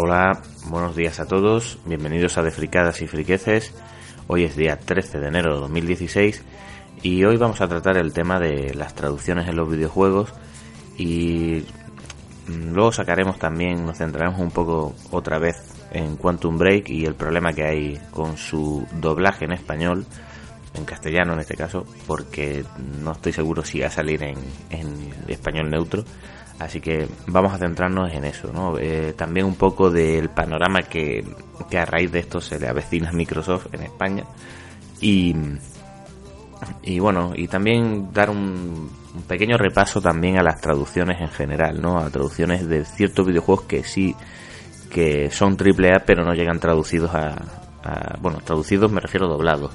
Hola, buenos días a todos, bienvenidos a De Fricadas y Friqueces. Hoy es día 13 de enero de 2016 y hoy vamos a tratar el tema de las traducciones en los videojuegos y luego sacaremos también, nos centraremos un poco otra vez en Quantum Break y el problema que hay con su doblaje en español, en castellano en este caso, porque no estoy seguro si va a salir en, en español neutro Así que vamos a centrarnos en eso, ¿no? Eh, también un poco del panorama que, a raíz de esto se le avecina a Microsoft en España. Y, y bueno, y también dar un, pequeño repaso también a las traducciones en general, ¿no? A traducciones de ciertos videojuegos que sí que son AAA pero no llegan traducidos a, a bueno, traducidos me refiero a doblados.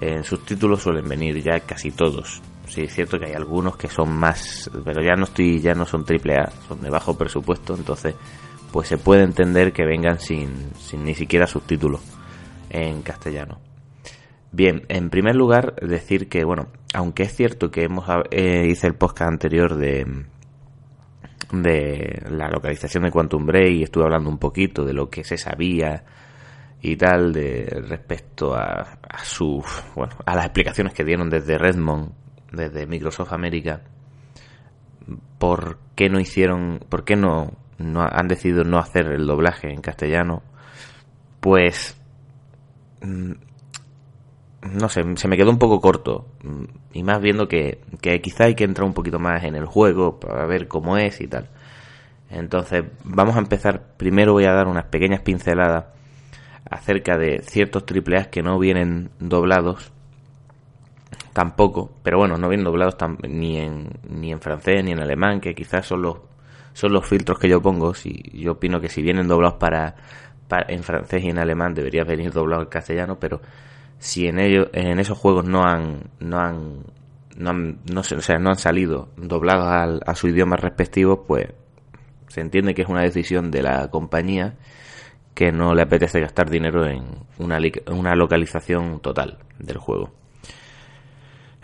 En sus títulos suelen venir ya casi todos sí es cierto que hay algunos que son más, pero ya no estoy, ya no son triple A, son de bajo presupuesto, entonces pues se puede entender que vengan sin, sin ni siquiera subtítulos en castellano. Bien, en primer lugar decir que bueno, aunque es cierto que hemos eh, hice el podcast anterior de de la localización de Quantum Break y estuve hablando un poquito de lo que se sabía y tal de respecto a, a su bueno a las explicaciones que dieron desde Redmond desde Microsoft América por qué no hicieron, por qué no, han decidido no hacer el doblaje en castellano, pues mm, no sé, se me quedó un poco corto y más viendo que, que quizá hay que entrar un poquito más en el juego para ver cómo es y tal. Entonces, vamos a empezar. Primero voy a dar unas pequeñas pinceladas acerca de ciertos triple que no vienen doblados tampoco, pero bueno, no vienen doblados ni en, ni en francés ni en alemán, que quizás son los, son los filtros que yo pongo. Si, yo opino que si vienen doblados para, en francés y en alemán debería venir doblado en castellano, pero si en ellos, en esos juegos no han, no han, no han, o sea, no han salido doblados a su idioma respectivo, pues se entiende que es una decisión de la compañía que no le apetece gastar dinero en una, una localización total del juego.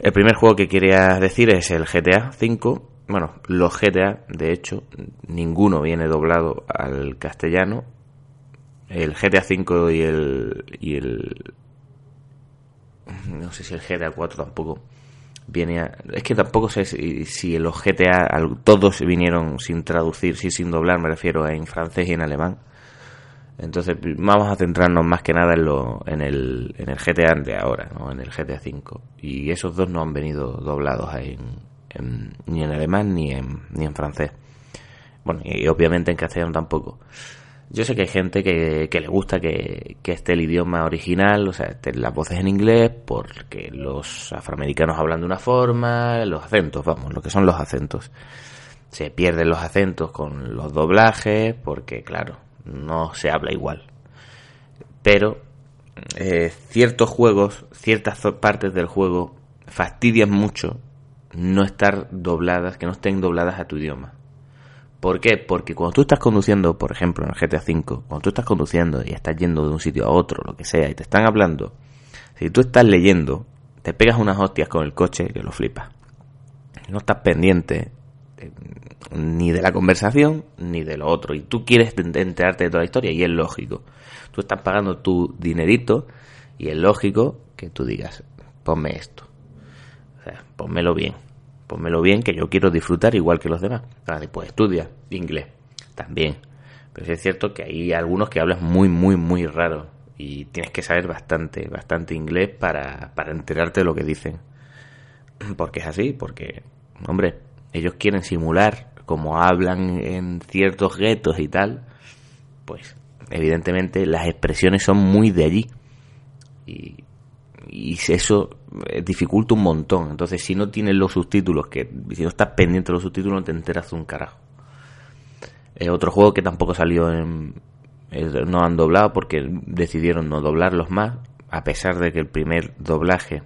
El primer juego que quería decir es el GTA V. Bueno, los GTA, de hecho, ninguno viene doblado al castellano. El GTA V y el, y el no sé si el GTA 4 tampoco viene es que tampoco sé si, si, los GTA todos vinieron sin traducir, sí sin doblar, me refiero en francés y en alemán. Entonces vamos a centrarnos más que nada en, lo, en, el, en el GTA de ahora, ¿no? en el GTA 5. Y esos dos no han venido doblados ni en alemán ni en, ni en francés. Bueno, y obviamente en castellano tampoco. Yo sé que hay gente que, que le gusta que, que, esté el idioma original, o sea, estén las voces en inglés, porque los afroamericanos hablan de una forma, los acentos, vamos, lo que son los acentos. Se pierden los acentos con los doblajes, porque claro, no se habla igual. Pero eh, ciertos juegos, ciertas partes del juego fastidian mucho no estar dobladas, que no estén dobladas a tu idioma. ¿Por qué? Porque cuando tú estás conduciendo, por ejemplo, en el GTA V, cuando tú estás conduciendo y estás yendo de un sitio a otro, lo que sea, y te están hablando, si tú estás leyendo, te pegas unas hostias con el coche que lo flipas. No estás pendiente ni de la conversación ni de lo otro. Y tú quieres enterarte de toda la historia y es lógico. Tú estás pagando tu dinerito y es lógico que tú digas, ponme esto. O sea, ponmelo bien. Ponmelo bien que yo quiero disfrutar igual que los demás. Después estudia inglés también. Pero es cierto que hay algunos que hablas muy, muy, muy raro. Y tienes que saber bastante, bastante inglés para, para enterarte de lo que dicen. Porque es así, porque, hombre, ellos quieren simular como hablan en ciertos guetos y tal, pues evidentemente las expresiones son muy de allí. Y, y eso eh, dificulta un montón. Entonces, si no tienes los subtítulos, que si no estás pendiente de los subtítulos, no te enteras de un carajo. Otro juego que tampoco salió en. no han doblado porque decidieron no doblarlos más, a pesar de que el primer doblaje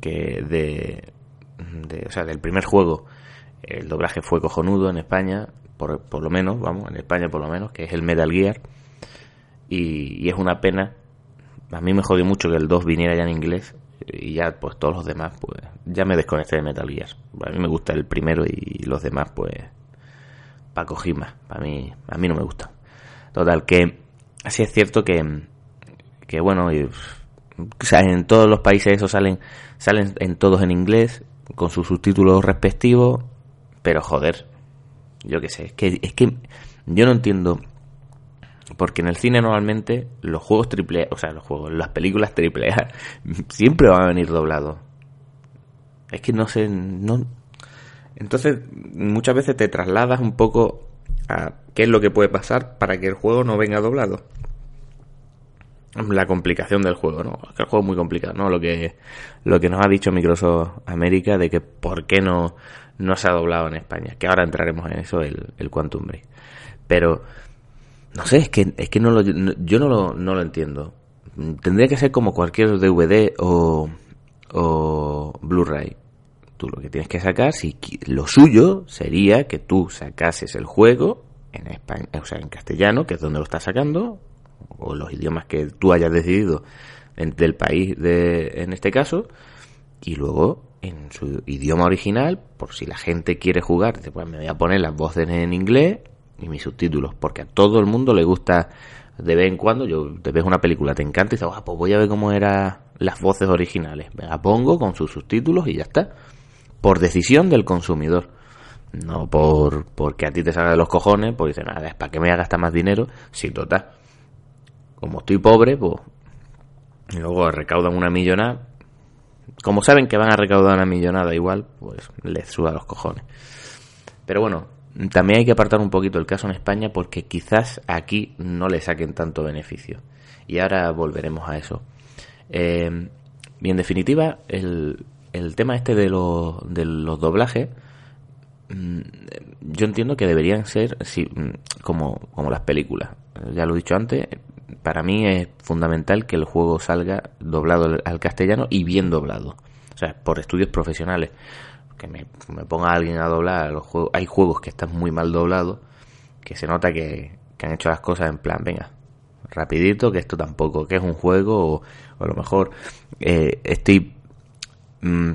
que de, de o sea, del primer juego el doblaje fue cojonudo en España, por, por lo menos, vamos, en España por lo menos, que es el Metal Gear. Y, es una pena. A mí me jodió mucho que el 2 viniera ya en inglés y ya pues todos los demás pues ya me desconecté de Metal Gear. A mí me gusta el primero y los demás pues para Kojima, para mí a mí no me gusta. Total, que así es cierto que, que bueno, y, en todos los países eso salen, salen en todos en inglés, con sus subtítulos respectivos, pero joder, yo qué sé, es que, es que yo no entiendo porque en el cine normalmente los juegos triple o sea, los juegos, las películas triple A siempre van a venir doblados. Es que no sé, no entonces muchas veces te trasladas un poco a qué es lo que puede pasar para que el juego no venga doblado. La complicación del juego, ¿no? Es que el juego es muy complicado, ¿no? Lo que, lo que nos ha dicho Microsoft América de que por qué no, no se ha doblado en España. Que ahora entraremos en eso, el, el Quantum Break. Pero, no sé, es que, es que no lo, yo no lo, no lo entiendo. Tendría que ser como cualquier DVD o, o Blu-ray. Tú lo que tienes que sacar, si lo suyo sería que tú sacases el juego en español, o sea, en castellano, que es donde lo estás sacando, o los idiomas que tú hayas decidido del país de, en este caso, y luego en su idioma original, por si la gente quiere jugar, pues me voy a poner las voces en inglés y mis subtítulos, porque a todo el mundo le gusta de vez en cuando, yo te ves una película, te encanta y dices, ah, pues voy a ver cómo eran las voces originales. Me la pongo con sus subtítulos y ya está por decisión del consumidor. No por porque a ti te salga de los cojones, pues dice, nada, es para que me gastar más dinero. Sí, total. Como estoy pobre, pues. Y luego recaudan una millonada. Como saben que van a recaudar una millonada igual, pues les suda los cojones. Pero bueno, también hay que apartar un poquito el caso en España porque quizás aquí no le saquen tanto beneficio. Y ahora volveremos a eso. Eh, y en definitiva, el, el tema este de, los, de los doblajes, mm, yo entiendo que deberían ser sí, mm, como, como las películas. Ya lo he dicho antes, para mí es fundamental que el juego salga doblado al castellano y bien doblado. O sea, por estudios profesionales. Que me, ponga alguien a doblar los juegos. Hay juegos que están muy mal doblados, que se nota que, han hecho las cosas en plan, venga, rapidito, que esto tampoco, que es un juego, o, a lo mejor eh, estoy Mm,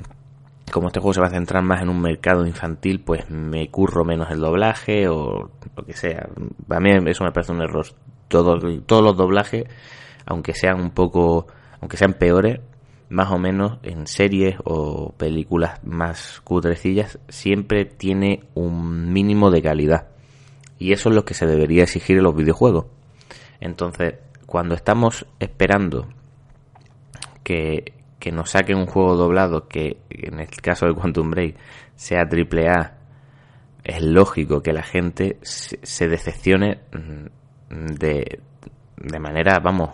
como este juego se va a centrar más en un mercado infantil, pues me curro menos el doblaje o lo que sea. A mí eso me parece un error. Todos los doblajes, aunque sean un poco, aunque sean peores, más o menos en series o películas más cutrecillas, siempre tiene un mínimo de calidad. Y eso es lo que se debería exigir en los videojuegos. Entonces, cuando estamos esperando que que nos saquen un juego doblado que en el caso de Quantum Break sea triple A, es lógico que la gente se decepcione mm, de, de manera, vamos,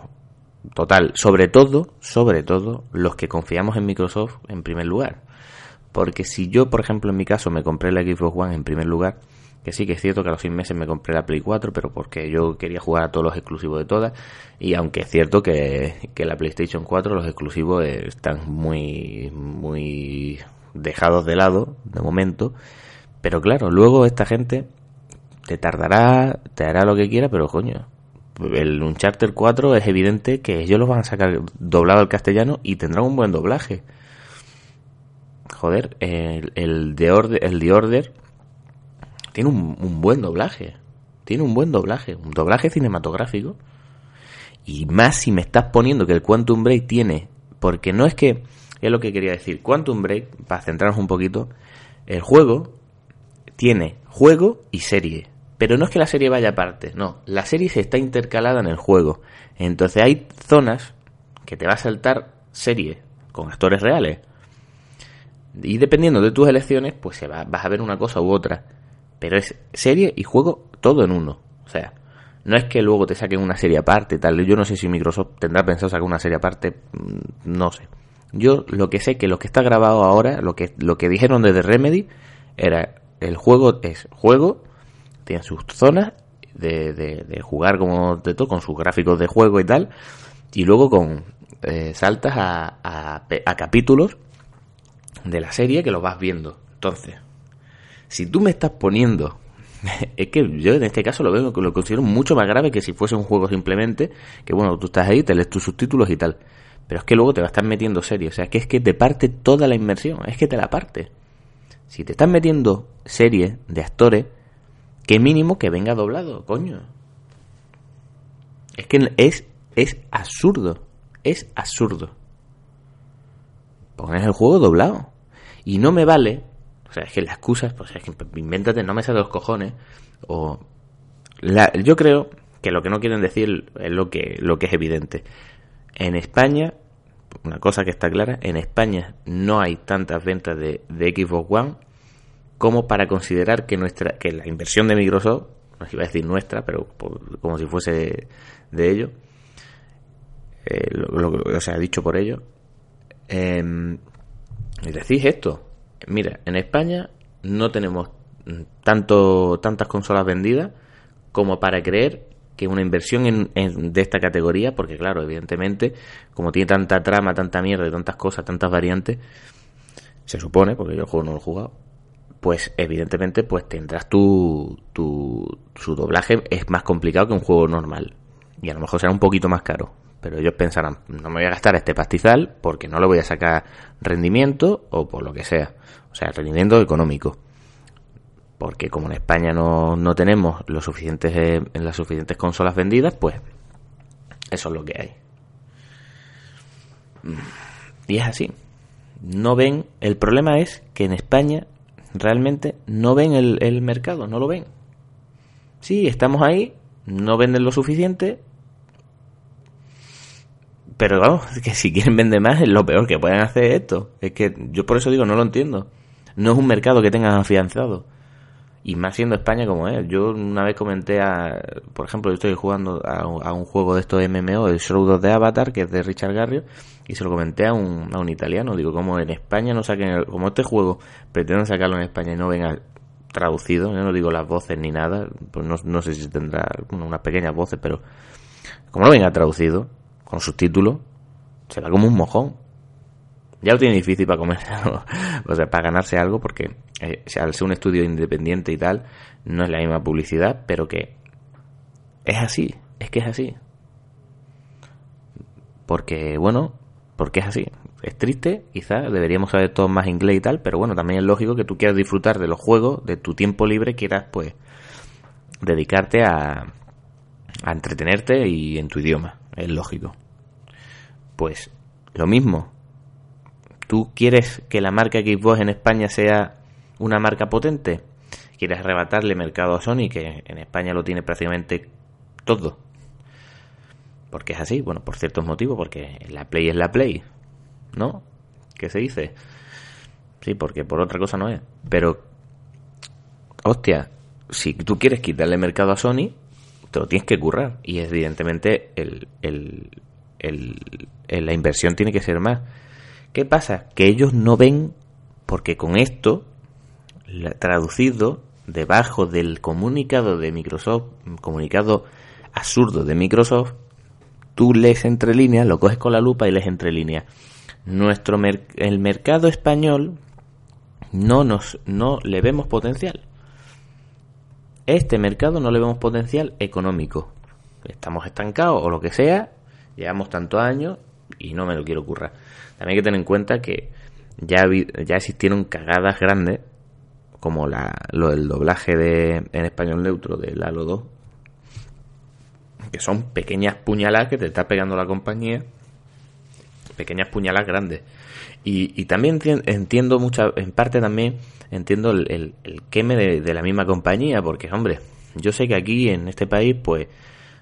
total. Sobre todo, sobre todo, los que confiamos en Microsoft en primer lugar. Porque si yo, por ejemplo, en mi caso me compré la Xbox One en primer lugar, que sí que es cierto que a los seis meses me compré la Play 4, pero porque yo quería jugar a todos los exclusivos de todas. Y aunque es cierto que, que la PlayStation 4 los exclusivos están muy, muy dejados de lado de momento. Pero claro, luego esta gente te tardará, te hará lo que quiera, pero coño, el Uncharted 4 es evidente que ellos los van a sacar doblado al castellano y tendrán un buen doblaje. Joder, el, el, de Order, el de Order tiene un, buen doblaje. Tiene un buen doblaje, un doblaje cinematográfico. Y más si me estás poniendo que el Quantum Break tiene, porque no es que, es lo que quería decir, Quantum Break, para centrarnos un poquito, el juego tiene juego y serie. Pero no es que la serie vaya aparte, no, la serie se está intercalada en el juego. Entonces hay zonas que te va a saltar serie con actores reales. Y dependiendo de tus elecciones, pues se va, vas a ver una cosa u otra. Pero es serie y juego todo en uno. O sea, no es que luego te saquen una serie aparte, tal. Yo no sé si Microsoft tendrá pensado sacar una serie aparte, mm, no sé. Yo lo que sé que lo que está grabado ahora, lo que, lo que dijeron desde Remedy, era el juego es juego, tiene sus zonas de, jugar como de todo, con sus gráficos de juego y tal, y luego con eh, saltas a, capítulos de la serie que lo vas viendo. Entonces, si tú me estás poniendo es que yo en este caso lo veo lo considero mucho más grave que si fuese un juego simplemente que bueno tú estás ahí te lees tus subtítulos y tal. Pero es que luego te va a estar metiendo serie. O sea que es que te parte toda la inmersión es que te la parte. Si te estás metiendo serie de actores qué mínimo que venga doblado coño Es que es, es absurdo. Es absurdo. Pones el juego doblado. Y no me vale. O sea, es que la excusa, pues es que invéntate, no me sale los cojones. O. yo creo que lo que no quieren decir es lo que, lo que es evidente. En España, una cosa que está clara, en España no hay tantas ventas de, de Xbox One como para considerar que nuestra que la inversión de Microsoft, no iba a decir nuestra, pero como si fuese de ello, eh, lo, o sea, dicho por ello, eh, decís esto, mira, en España no tenemos tanto tantas consolas vendidas como para creer que una inversión en, de esta categoría, porque claro, evidentemente, como tiene tanta trama, tanta mierda tantas cosas, tantas variantes, se supone, porque yo el juego no lo he jugado, pues evidentemente pues tendrás tu, tu su doblaje es más complicado que un juego normal. Y a lo mejor será un poquito más caro. Pero ellos pensarán no me voy a gastar este pastizal porque no le voy a sacar rendimiento o por lo que sea o sea rendimiento económico. Porque como en España no, no tenemos los suficientes eh, las suficientes consolas vendidas pues eso es lo que hay. Y es así. No ven el problema es que en España realmente no ven el, mercado, no lo ven. Sí, estamos ahí, no venden lo suficiente, pero vamos, que si quieren vender más es lo peor que pueden hacer esto. Es que yo por eso digo, no lo entiendo. No es un mercado que tengan afianzado. Y más siendo España como es. Yo una vez comenté a, por ejemplo, yo estoy jugando a, un juego de estos MMO, el Shroud de Avatar, que es de Richard Garrio, y se lo comenté a un, a un italiano. Digo, como en España no saquen, como este juego pretenden sacarlo en España y no venga traducido, yo no digo las voces ni nada, pues no, no sé si tendrá unas pequeñas voces, pero como no venga traducido, con subtítulos, será como un mojón. Ya lo tiene difícil para comer, o sea, para ganarse algo, porque eh, al ser un estudio independiente y tal, no es la misma publicidad, pero que es así, es que es así. Porque, bueno, porque es así. Es triste, quizás deberíamos saber todo más inglés y tal, pero bueno, también es lógico que tú quieras disfrutar de los juegos, de tu tiempo libre, quieras pues dedicarte a, a entretenerte y en tu idioma, es lógico. Pues lo mismo, tú quieres que la marca Xbox en España sea una marca potente, quieres arrebatarle mercado a Sony, que en España lo tiene prácticamente todo. Porque es así, bueno, por ciertos motivos, porque la Play es la Play, ¿no? ¿Qué se dice? Sí, porque por otra cosa no es. Pero, hostia, si tú quieres quitarle mercado a Sony, te lo tienes que currar. Y evidentemente el, el, la inversión tiene que ser más. ¿Qué pasa? Que ellos no ven, porque con esto, traducido debajo del comunicado de Microsoft, comunicado absurdo de Microsoft, tú lees entre líneas, lo coges con la lupa y lees entre líneas. Nuestro el mercado español no nos no le vemos potencial. Este mercado no le vemos potencial económico. Estamos estancados o lo que sea, llevamos tantos años y no me lo quiero currar. También hay que tener en cuenta que ya, ya existieron cagadas grandes, como la, lo del doblaje de, en español neutro de Lalo 2, que son pequeñas puñaladas que te está pegando la compañía, pequeñas puñaladas grandes. Y, también entiendo mucha, en parte también entiendo el, queme de, la misma compañía, porque hombre, yo sé que aquí en este país pues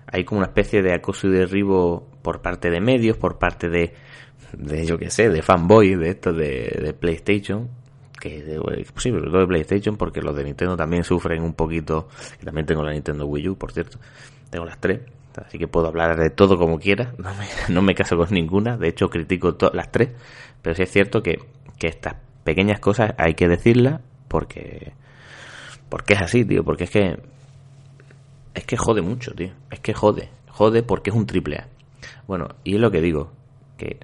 hay como una especie de acoso y derribo por parte de medios, por parte de, de yo que sé, de fanboys de esto de, de PlayStation, que sí, lo de PlayStation porque los de Nintendo también sufren un poquito, que también tengo la Nintendo Wii U, por cierto, tengo las tres, así que puedo hablar de todo como quiera, no me, no me caso con ninguna, de hecho critico las tres, pero sí es cierto que, que estas pequeñas cosas hay que decirlas porque porque es así, tío, porque es que es que jode mucho, tío, es que jode, jode porque es un triple A. Bueno, y es lo que digo, que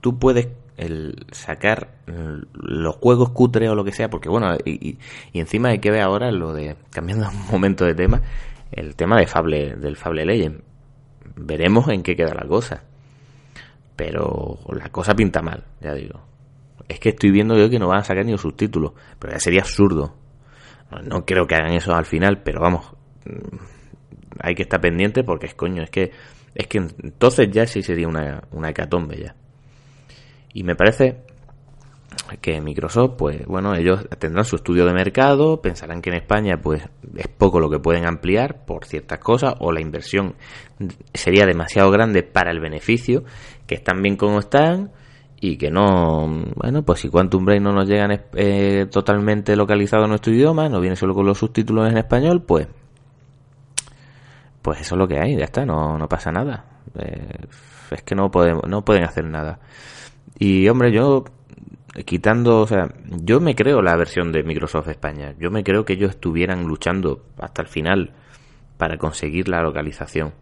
tú puedes el sacar los juegos cutres o lo que sea, porque bueno, y, y, encima hay que ver ahora lo de, cambiando un momento de tema, el tema de Fable, del Fable Legend. Veremos en qué queda la cosa. Pero la cosa pinta mal, ya digo. Es que estoy viendo yo que no van a sacar ni los subtítulos, pero ya sería absurdo. No, creo que hagan eso al final, pero vamos, hay que estar pendiente porque es coño, es que es que entonces ya sí sería una, una hecatombe ya. Y me parece que Microsoft, pues bueno, ellos tendrán su estudio de mercado, pensarán que en España, pues es poco lo que pueden ampliar por ciertas cosas, o la inversión sería demasiado grande para el beneficio, que están bien como están, y que no, bueno, pues si Quantum Break no nos llegan eh, totalmente localizado en nuestro idioma, no viene solo con los subtítulos en español, pues, pues eso es lo que hay, ya está, no, no pasa nada. Eh, es que no podemos, no pueden hacer nada. Y hombre, yo quitando, o sea, yo me creo la versión de Microsoft España. Yo me creo que ellos estuvieran luchando hasta el final para conseguir la localización.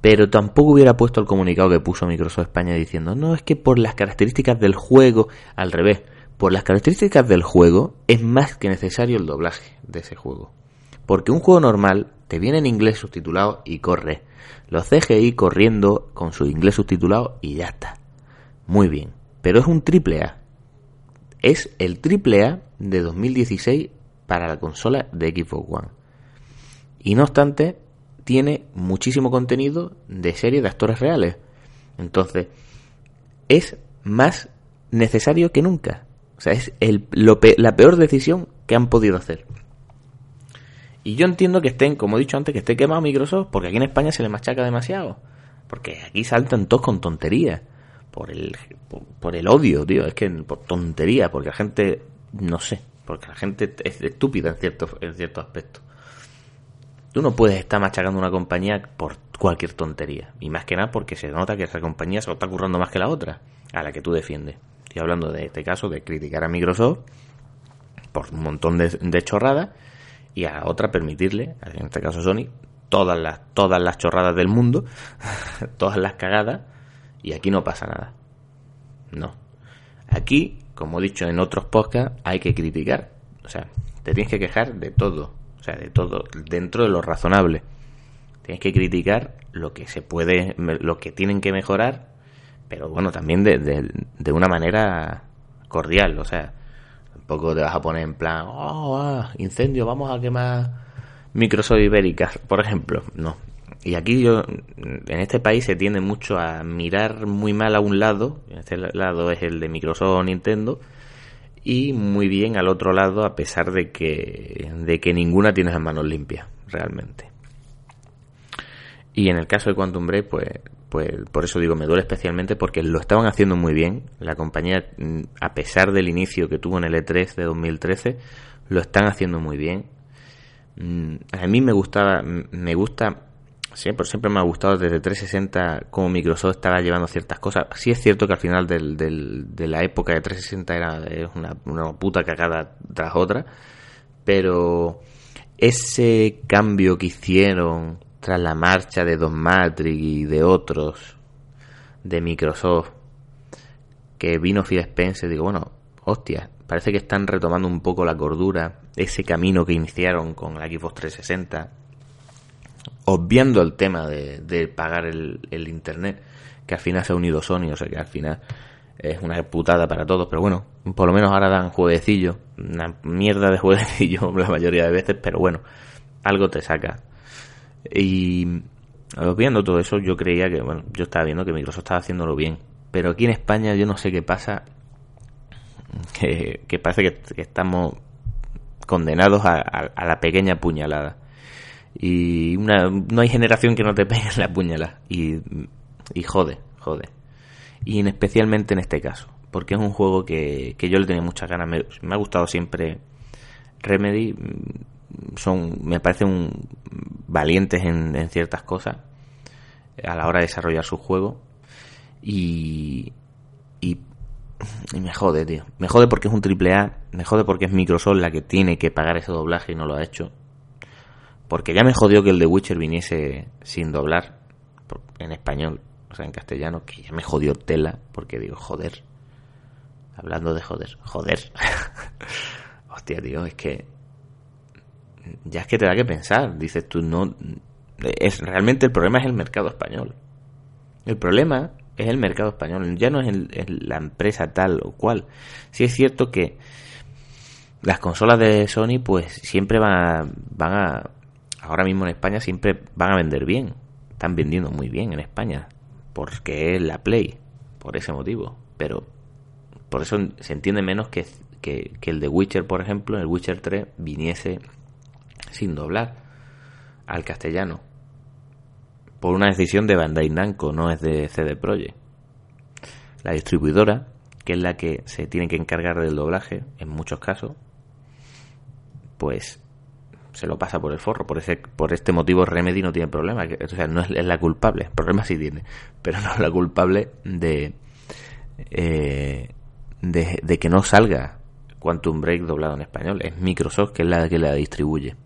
Pero tampoco hubiera puesto el comunicado que puso Microsoft España diciendo, no, es que por las características del juego, al revés, por las características del juego es más que necesario el doblaje de ese juego. Porque un juego normal te viene en inglés subtitulado y corre. Los CGI corriendo con su inglés subtitulado y ya está. Muy bien. Pero es un triple A es el AAA de 2016 para la consola de Xbox One. Y no obstante, tiene muchísimo contenido de serie de actores reales. Entonces, es más necesario que nunca. O sea, es el, la peor decisión que han podido hacer. Y yo entiendo que estén, como he dicho antes, que esté quemado Microsoft, porque aquí en España se le machaca demasiado. Porque aquí saltan todos con tonterías por el, por, el odio, tío. Es que por tontería, porque la gente, no sé, porque la gente es estúpida en cierto, en cierto aspecto. Tú no puedes estar machacando una compañía por cualquier tontería. Y más que nada porque se nota que esa compañía se lo está currando más que la otra, a la que tú defiendes. Estoy hablando de este caso de criticar a Microsoft por un montón de, de chorradas y a otra permitirle, en este caso Sony, todas las, todas las chorradas del mundo, todas las cagadas y aquí no pasa nada. No. Aquí, como he dicho en otros podcasts, hay que criticar. O sea, te tienes que quejar de todo. O sea, de todo, dentro de lo razonable. Tienes que criticar lo que se puede, lo que tienen que mejorar, pero bueno, también de, de, una manera cordial. O sea, tampoco te vas a poner en plan, oh, ah, incendio, vamos a quemar Microsoft Ibérica, por ejemplo. No, y aquí yo, en este país se tiende mucho a mirar muy mal a un lado, este lado es el de Microsoft o Nintendo, y muy bien al otro lado a pesar de que, de que ninguna tiene las manos limpias, realmente. Y en el caso de Quantum Break, pues, pues por eso digo, me duele especialmente porque lo estaban haciendo muy bien. La compañía, a pesar del inicio que tuvo en el E3 de 2013, lo están haciendo muy bien. Mm, a mí me gustaba, me gusta siempre, siempre me ha gustado desde 360 como Microsoft estaba llevando ciertas cosas. Sí es cierto que al final del, de la época de 360 era, una, una, puta cagada tras otra, pero ese cambio que hicieron tras la marcha de Don Matrix y de otros de Microsoft, que vino Phil Spencer, digo, bueno, hostia, parece que están retomando un poco la cordura, ese camino que iniciaron con la Xbox 360 obviando el tema de, pagar el, internet, que al final se ha unido Sony, o sea que al final es una putada para todos, pero bueno, por lo menos ahora dan jueguecillo, una mierda de jueguecillo la mayoría de veces, pero bueno, algo te saca. Y obviando todo eso, yo creía que, bueno, yo estaba viendo que Microsoft estaba haciéndolo bien, pero aquí en España yo no sé qué pasa, que, parece que, estamos condenados a la pequeña puñalada y una, no hay generación que no te pegue la puñalada. Y, y jode, jode. Y en, especialmente en este caso. Porque es un juego que, que yo le tenía muchas ganas. Me, me, ha gustado siempre Remedy. Son, me parecen valientes en, en ciertas cosas a la hora de desarrollar su juego. Y, y, y, me jode, tío. Me jode porque es un triple A. Me jode porque es Microsoft la que tiene que pagar ese doblaje y no lo ha hecho. Porque ya me jodió que el de Witcher viniese sin doblar en español, o sea, en castellano, que ya me jodió tela, porque digo, joder. Hablando de joder, joder. Hostia, tío, es que. Ya es que te da que pensar. Dices tú, no. Es, realmente el problema es el mercado español. El problema es el mercado español, ya no es, la empresa tal o cual. Sí es cierto que las consolas de Sony, pues siempre van van a ahora mismo en España siempre van a vender bien. Están vendiendo muy bien en España. Porque es la Play. Por ese motivo. Pero por eso se entiende menos que, que, el de Witcher, por ejemplo, el Witcher 3 viniese sin doblar al castellano. Por una decisión de Bandai Namco, no es de CD Projekt. La distribuidora, que es la que se tiene que encargar del doblaje, en muchos casos, pues se lo pasa por el forro. Por ese, por este motivo Remedy no tiene problema. O sea, no es, la culpable. Problema sí tiene. Pero no es la culpable de, eh, de, de, que no salga Quantum Break doblado en español. Es Microsoft que es la que la distribuye.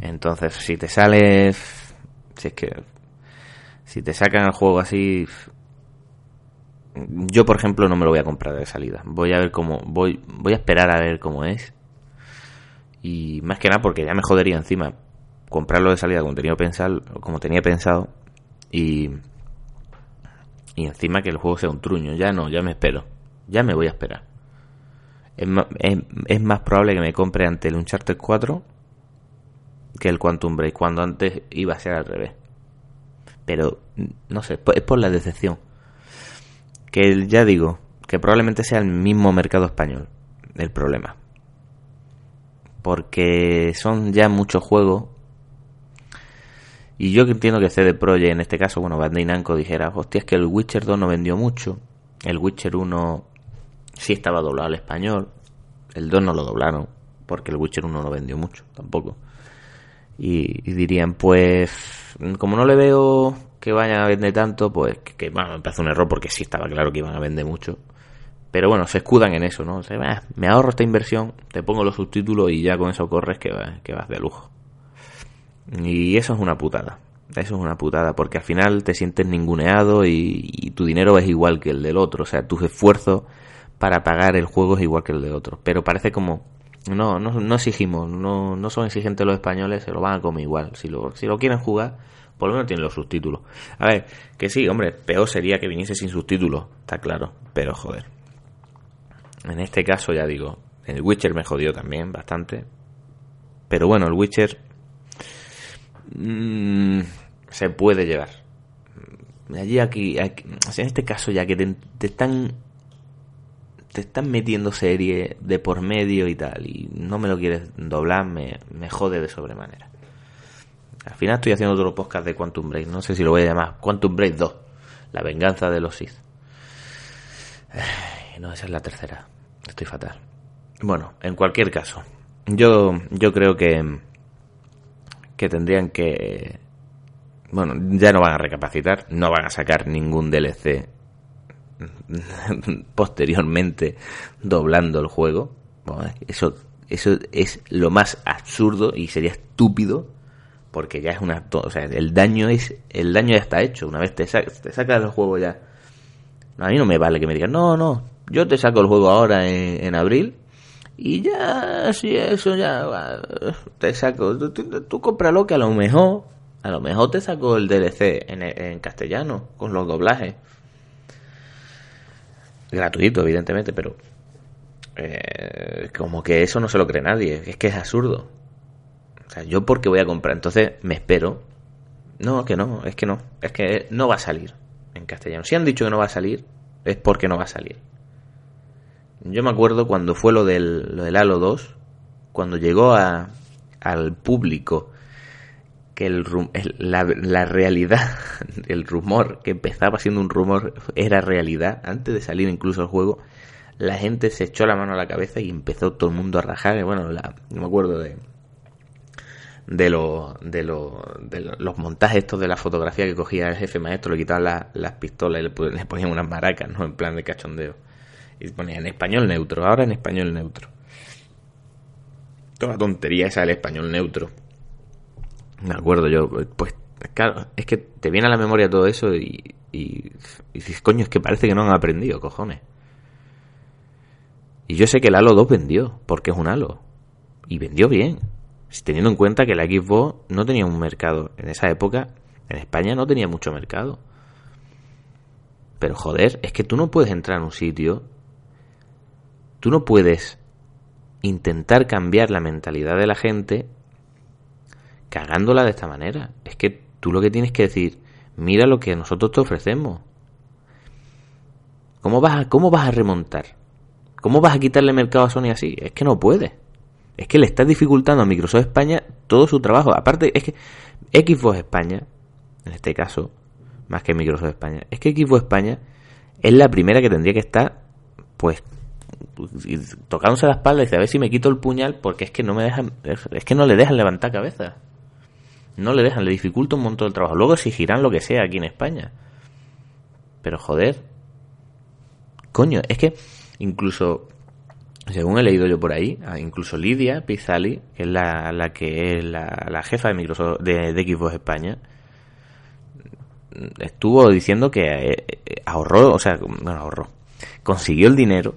Entonces, si te sale... Si es que... Si te sacan el juego así... Yo, por ejemplo, no me lo voy a comprar de salida. Voy a ver cómo... Voy, voy a esperar a ver cómo es y más que nada porque ya me jodería encima comprarlo de salida como tenía pensado, como tenía pensado y y encima que el juego sea un truño. Ya no, ya me espero. Ya me voy a esperar. Es más, es, más probable que me compre ante el Uncharted 4 que el Quantum Break, cuando antes iba a ser al revés. Pero, no sé, es por la decepción. Que ya digo, que probablemente sea el mismo mercado español el problema porque son ya muchos juegos. Y yo entiendo que CD Projekt, en este caso, bueno, Bandai Namco dijera, hostia, es que el Witcher 2 no vendió mucho, el Witcher 1 sí estaba doblado al español, el 2 no lo doblaron, porque el Witcher 1 no vendió mucho, tampoco. Y, dirían, pues, como no le veo que vayan a vender tanto, pues, que, que bueno, me parece un error porque sí estaba claro que iban a vender mucho. Pero bueno, se escudan en eso, ¿no? O sea, me ahorro esta inversión, te pongo los subtítulos y ya con eso corres que, que vas de lujo. Y eso es una putada. Eso es una putada, porque al final te sientes ninguneado y, tu dinero es igual que el del otro. O sea, tus esfuerzos para pagar el juego es igual que el del otro. Pero parece como. No, no, no exigimos, no, no son exigentes los españoles, se lo van a comer igual. Si lo, si lo quieren jugar, por lo menos tienen los subtítulos. A ver, que sí, hombre, peor sería que viniese sin subtítulos, está claro. Pero joder, en este caso, ya digo, el Witcher me jodió también bastante. Pero bueno, el Witcher mmm, se puede llevar. Allí aquí, en este caso ya que te, están te están metiendo serie de por medio y tal y no me lo quieres doblar, me, me jode de sobremanera. Al final estoy haciendo otro podcast de Quantum Break, no sé si lo voy a llamar Quantum Break 2, la venganza de los Sith. No, esa es la tercera. Estoy fatal. Bueno, en cualquier caso, yo, yo creo que, que tendrían que... Bueno, ya no van a recapacitar, no van a sacar ningún DLC posteriormente doblando el juego. eso, eso es lo más absurdo y sería estúpido porque ya es una... O sea, el daño es... El daño ya está hecho. Una vez te, te sacas del juego ya... A mí no me vale que me digan, no, no, yo te saco el juego ahora en, abril y ya, si eso ya, te saco. Tú, tú, cómpralo que a lo mejor, a lo mejor te saco el DLC en, castellano, con los doblajes. Gratuito, evidentemente, pero eh, como que eso no se lo cree nadie, es que es absurdo. O sea, yo porque voy a comprar, entonces me espero. No, que no, es que no, es que no va a salir en castellano. Si han dicho que no va a salir, es porque no va a salir. Yo me acuerdo cuando fue lo del, lo del Halo 2, cuando llegó a, al público que el, la, la, realidad, el rumor que empezaba siendo un rumor era realidad, antes de salir incluso el juego, la gente se echó la mano a la cabeza y empezó todo el mundo a rajar. Bueno, la, no me acuerdo de de, lo, de, lo, de los montajes estos de la fotografía que cogía el jefe maestro, le quitaban las pistolas y le, le ponían unas maracas, ¿no? En plan de cachondeo. Y ponía en español neutro, ahora en español neutro. Toda tontería esa del español neutro. Me acuerdo yo, pues claro, es que te viene a la memoria todo eso y, y, dices, coño, es que parece que no han aprendido, cojones. Y yo sé que el Halo 2 vendió, porque es un Halo. Y vendió bien. Teniendo en cuenta que la Xbox no tenía un mercado. En esa época, en España no tenía mucho mercado. Pero joder, es que tú no puedes entrar en un sitio Tú no puedes intentar cambiar la mentalidad de la gente cagándola de esta manera. Es que tú lo que tienes que decir, mira lo que nosotros te ofrecemos. ¿Cómo vas a, cómo vas a remontar? ¿Cómo vas a quitarle mercado a Sony así? Es que no puede. Es que le estás dificultando a Microsoft España todo su trabajo. Aparte, es que Xbox España, en este caso, más que Microsoft España, es que Xbox España es la primera que tendría que estar, pues, tocándose la espalda y dice, a ver si me quito el puñal porque es que no me dejan, es que no le dejan levantar cabeza. No le dejan, le dificulta un montón el trabajo. Luego exigirán lo que sea aquí en España. Pero joder. Coño, es que incluso, según he leído yo por ahí, incluso Lidia Pizzali, que es la, la que es la, jefa de Microsoft de, de Xbox España, estuvo diciendo que eh, ahorró, o sea, bueno, ahorró, consiguió el dinero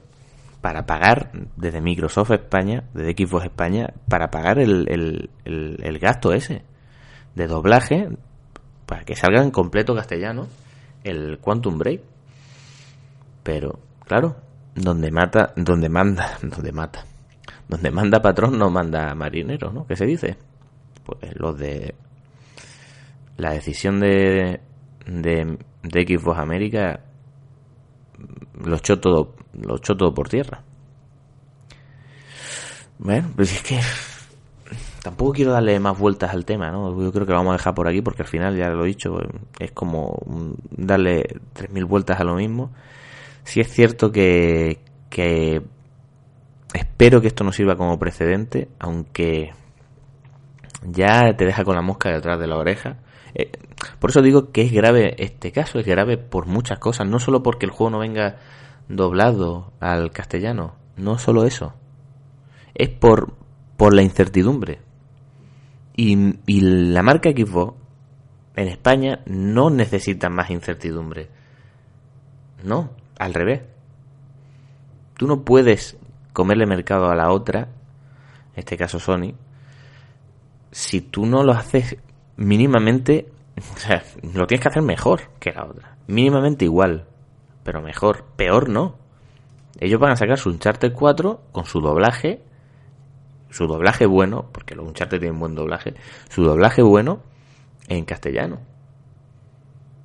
para pagar desde Microsoft España, desde Xbox España, para pagar el, el, el, gasto ese de doblaje para que salga en completo castellano el Quantum Break. Pero, claro, donde mata, donde manda, donde mata, donde manda patrón no manda marinero, ¿no? ¿Qué se dice? Pues los de la decisión de, de, de Xbox América lo echó todo, lo echó todo por tierra. Bueno, pues es que tampoco quiero darle más vueltas al tema, ¿no? Yo creo que lo vamos a dejar por aquí porque al final, ya lo he dicho, es como darle 3.000 vueltas a lo mismo. Si es cierto que, que espero que esto no sirva como precedente, aunque ya te deja con la mosca detrás de la oreja. Eh, por eso digo que es grave este caso, es grave por muchas cosas, no solo porque el juego no venga doblado al castellano, no solo eso, es por, por la incertidumbre. Y, y la marca Xbox en España no necesita más incertidumbre. No, al revés. Tú no puedes comerle mercado a la otra, en este caso Sony, si tú no lo haces mínimamente, o sea, lo tienes que hacer mejor que la otra. Mínimamente igual, pero mejor. Peor no. Ellos van a sacar su Uncharted 4 con su doblaje, su doblaje bueno, porque los Uncharted tienen buen doblaje, su doblaje bueno en castellano.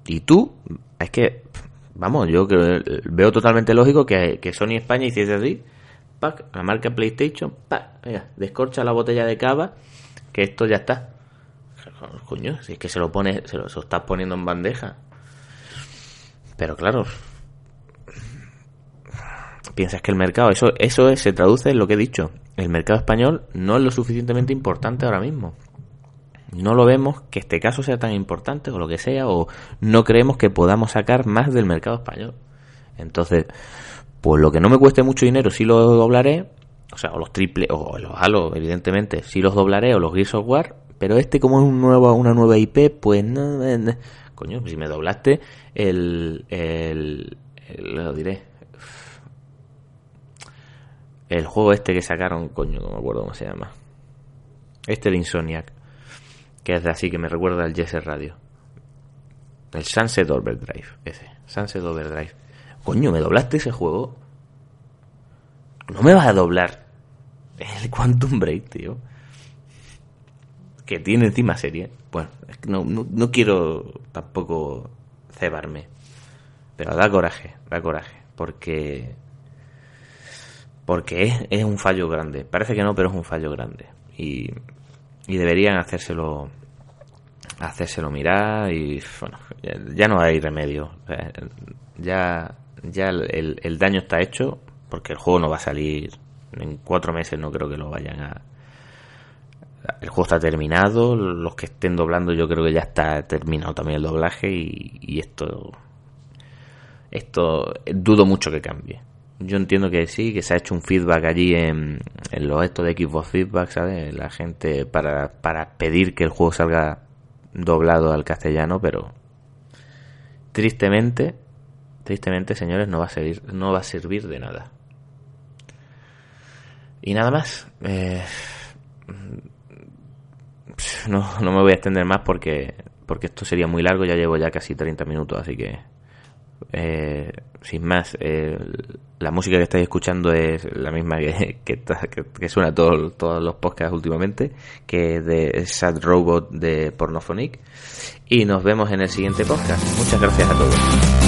Y tú, es que, vamos, yo veo totalmente lógico que, que Sony España hiciese así, pack, la marca PlayStation, pack, descorcha la botella de cava, que esto ya está. Coño, si es que se lo pone, se lo, estás poniendo en bandeja. Pero claro, piensas que el mercado, eso, eso se traduce en lo que he dicho. El mercado español no es lo suficientemente importante ahora mismo. No lo vemos que este caso sea tan importante o lo que sea, o no creemos que podamos sacar más del mercado español. Entonces, pues lo que no me cueste mucho dinero, sí lo doblaré, o sea, o los triple, o los Halo, evidentemente, sí los doblaré, o los Gears of War, pero este como es un nuevo, una nueva IP, pues no, coño, si me doblaste el, el, lo diré, el juego este que sacaron, coño, no me acuerdo cómo se llama. Este de Insomniac, que es así que me recuerda al Jesse Radio. El Sunset Overdrive, ese, Sunset Overdrive. Coño, ¿me doblaste ese juego? No me vas a doblar el Quantum Break, tío que tiene encima serie. Bueno, no, no, quiero tampoco cebarme. Pero da coraje, da coraje. Porque. Porque es, es, un fallo grande. Parece que no, pero es un fallo grande. Y, deberían hacérselo. Hacérselo mirar y. Bueno, ya, no hay remedio. ya ya el, el daño está hecho. Porque el juego no va a salir. En cuatro meses no creo que lo vayan a, el juego está terminado, los que estén doblando yo creo que ya está terminado también el doblaje y, esto esto dudo mucho que cambie. Yo entiendo que sí, que se ha hecho un feedback allí en, en los estos de Xbox Feedback, ¿sabes? La gente para, para pedir que el juego salga doblado al castellano, pero tristemente, tristemente, señores, no va a servir, no va a servir de nada. Y nada más. Eh, no, no me voy a extender más porque, porque esto sería muy largo, ya llevo ya casi 30 minutos, así que eh, sin más, eh, la música que estáis escuchando es la misma que, suena a todos, los podcasts últimamente, que de Sad Robot de Pornophonic. Y nos vemos en el siguiente podcast. Muchas gracias a todos.